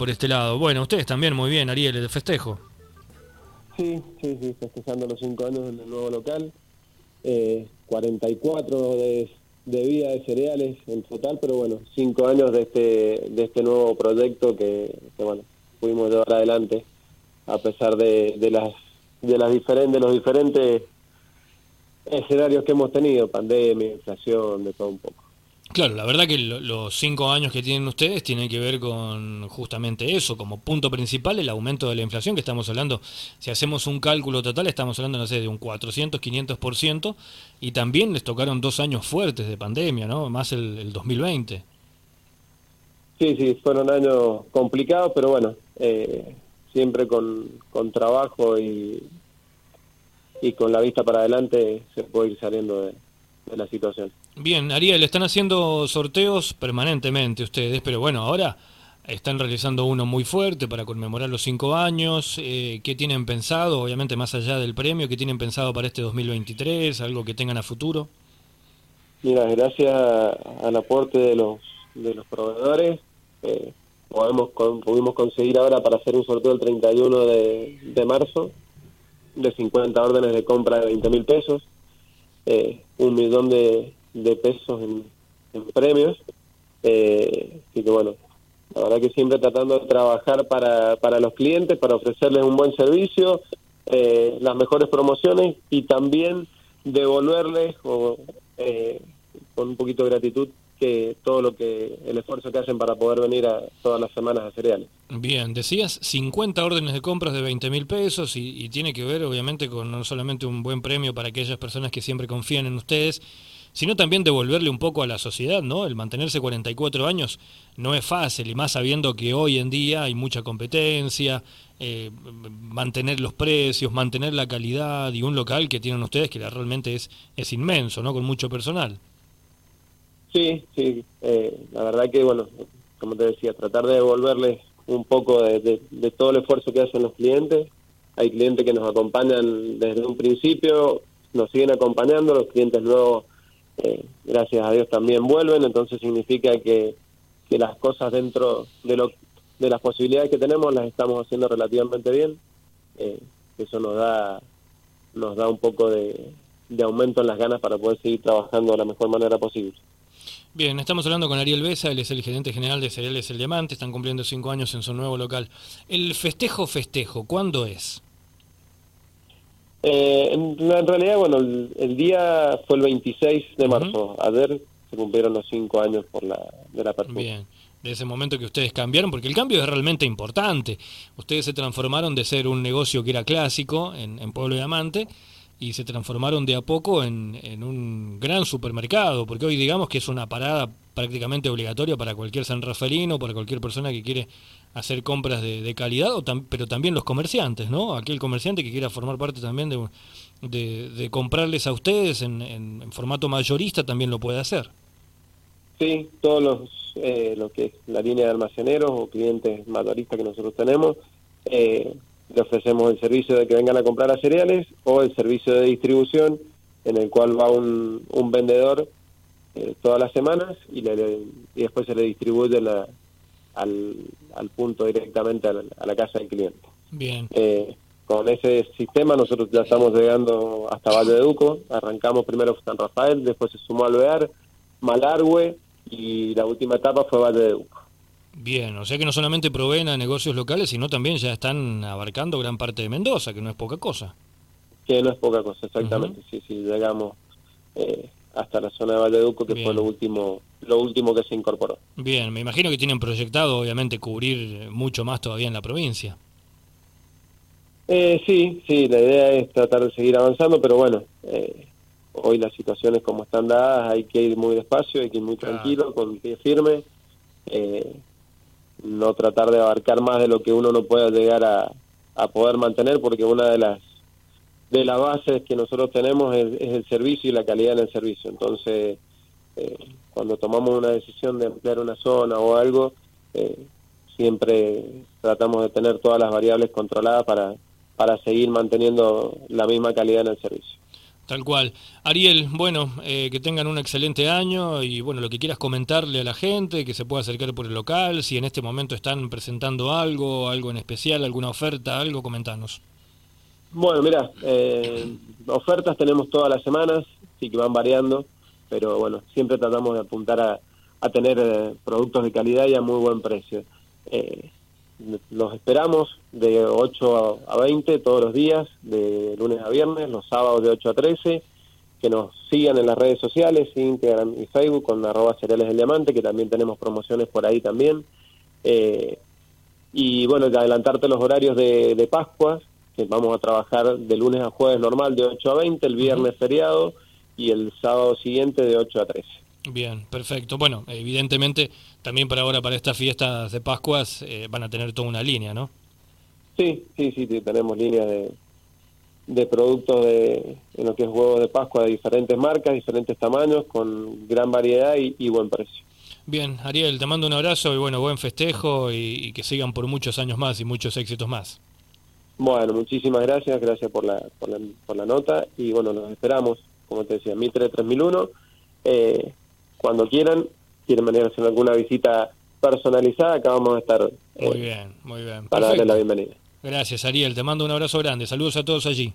por este lado. Bueno, ustedes también muy bien, Ariel, el festejo. Sí, sí, sí, festejando los cinco años en el nuevo local. Eh, 44 de, de vida de cereales en total, pero bueno, cinco años de este, de este nuevo proyecto que, que bueno, pudimos llevar adelante a pesar de, de las de las diferentes de los diferentes escenarios que hemos tenido, pandemia, inflación, de todo un poco. Claro, la verdad que los cinco años que tienen ustedes tienen que ver con justamente eso, como punto principal el aumento de la inflación, que estamos hablando, si hacemos un cálculo total, estamos hablando, no sé, de un 400, 500%, y también les tocaron dos años fuertes de pandemia, ¿no? Más el, el 2020. Sí, sí, fueron años complicados, pero bueno, eh, siempre con, con trabajo y, y con la vista para adelante se puede ir saliendo de, de la situación. Bien, Ariel, están haciendo sorteos permanentemente ustedes, pero bueno, ahora están realizando uno muy fuerte para conmemorar los cinco años. Eh, ¿Qué tienen pensado, obviamente más allá del premio, qué tienen pensado para este 2023, algo que tengan a futuro? Mira, gracias al aporte de los, de los proveedores, eh, podemos, con, pudimos conseguir ahora para hacer un sorteo el 31 de, de marzo de 50 órdenes de compra de 20 mil pesos, eh, un millón de, de pesos en, premios. Eh, así que bueno, la verdad que siempre tratando de trabajar para, para los clientes, para ofrecerles un buen servicio, eh, las mejores promociones y también devolverles o, eh, con un poquito de gratitud que todo lo que el esfuerzo que hacen para poder venir a todas las semanas a cereales. Bien, decías 50 órdenes de compras de 20 mil pesos y, y tiene que ver obviamente con no solamente un buen premio para aquellas personas que siempre confían en ustedes, sino también devolverle un poco a la sociedad, ¿no? El mantenerse 44 años no es fácil, y más sabiendo que hoy en día hay mucha competencia, eh, mantener los precios, mantener la calidad y un local que tienen ustedes que realmente es, es inmenso, ¿no? Con mucho personal. Sí, sí, eh, la verdad que, bueno, como te decía, tratar de devolverles un poco de, de, todo el esfuerzo que hacen los clientes. Hay clientes que nos acompañan desde un principio, nos siguen acompañando, los clientes nuevos eh, gracias a Dios también vuelven, entonces significa que, que las cosas dentro de, lo, de las posibilidades que tenemos las estamos haciendo relativamente bien. Eh, eso nos da, nos da un poco de, de aumento en las ganas para poder seguir trabajando de la mejor manera posible. Bien, estamos hablando con Ariel Besa, él es el gerente general de Cereales El Diamante, están cumpliendo cinco años en su nuevo local. El festejo festejo, ¿cuándo es? Eh, en, en, realidad, bueno, el, el, día fue el 26 de marzo. Uh -huh. Ayer se cumplieron los cinco años por la, de la apertura. Bien, de ese momento que ustedes cambiaron, porque el cambio es realmente importante. Ustedes se transformaron de ser un negocio que era clásico en, en Pueblo Diamante y se transformaron de a poco en, en, un gran supermercado, porque hoy digamos que es una parada prácticamente obligatoria para cualquier San Rafaelino, para cualquier persona que quiere hacer compras de, de calidad, o pero también los comerciantes, ¿no? Aquel comerciante que quiera formar parte también de, de, comprarles a ustedes en, en, formato mayorista también lo puede hacer. Sí, todos los, eh, lo que es la línea de almaceneros o clientes mayoristas que nosotros tenemos, eh, le ofrecemos el servicio de que vengan a comprar a cereales o el servicio de distribución en el cual va un vendedor eh, todas las semanas y, le, le, y después se le distribuye la, al, al punto directamente a la, a la, casa del cliente. Bien. Eh, con ese sistema nosotros ya estamos llegando hasta Valle de Duco, arrancamos primero San Rafael, después se sumó Alvear, Malargüe y la última etapa fue Valle de Duco. Bien, o sea que no solamente proveen a negocios locales, sino también ya están abarcando gran parte de Mendoza, que no es poca cosa. Que no es poca cosa, exactamente. Uh -huh. Sí, sí, llegamos eh, hasta la zona de Valleduco, que Bien. fue lo último, lo último que se incorporó. Bien, me imagino que tienen proyectado, obviamente, cubrir mucho más todavía en la provincia. Eh, sí, sí, la idea es tratar de seguir avanzando, pero bueno, eh, hoy las situaciones como están dadas, hay que ir muy despacio, hay que ir muy claro. tranquilo, con pie firme. Eh, no tratar de abarcar más de lo que uno no pueda llegar a, a poder mantener, porque una de las de las bases que nosotros tenemos es, el servicio y la calidad en el servicio. Entonces, eh, cuando tomamos una decisión de ampliar una zona o algo, eh, siempre tratamos de tener todas las variables controladas para, para seguir manteniendo la misma calidad en el servicio. Tal cual. Ariel, bueno, eh, que tengan un excelente año y bueno, lo que quieras comentarle a la gente, que se pueda acercar por el local, si en este momento están presentando algo, algo en especial, alguna oferta, algo, comentanos. Bueno, mira, eh, ofertas tenemos todas las semanas, sí que van variando, pero bueno, siempre tratamos de apuntar a, a tener eh, productos de calidad y a muy buen precio. Eh, los esperamos de 8 a 20 todos los días, de lunes a viernes, los sábados de 8 a 13, que nos sigan en las redes sociales, Instagram y Facebook con arroba cereales del diamante, que también tenemos promociones por ahí también. Eh, y bueno, de adelantarte los horarios de, de Pascua, que vamos a trabajar de lunes a jueves normal de 8 a 20, el viernes feriado y el sábado siguiente de 8 a 13. Bien, perfecto. Bueno, evidentemente también para ahora, para estas fiestas de Pascuas, eh, van a tener toda una línea, ¿no? Sí, sí, sí, tenemos líneas de, de productos de, en lo que es huevo de Pascua de diferentes marcas, diferentes tamaños, con gran variedad y, buen precio. Bien, Ariel, te mando un abrazo y bueno, buen festejo y, que sigan por muchos años más y muchos éxitos más. Bueno, muchísimas gracias, gracias por la, por la, por la nota y bueno, nos esperamos, como te decía, 1003-3001. Eh, cuando quieran, quieren venir a hacer alguna visita personalizada, acá vamos a estar. muy eh, bien, muy bien. Para darle la bienvenida. Gracias, Ariel. Te mando un abrazo grande. Saludos a todos allí.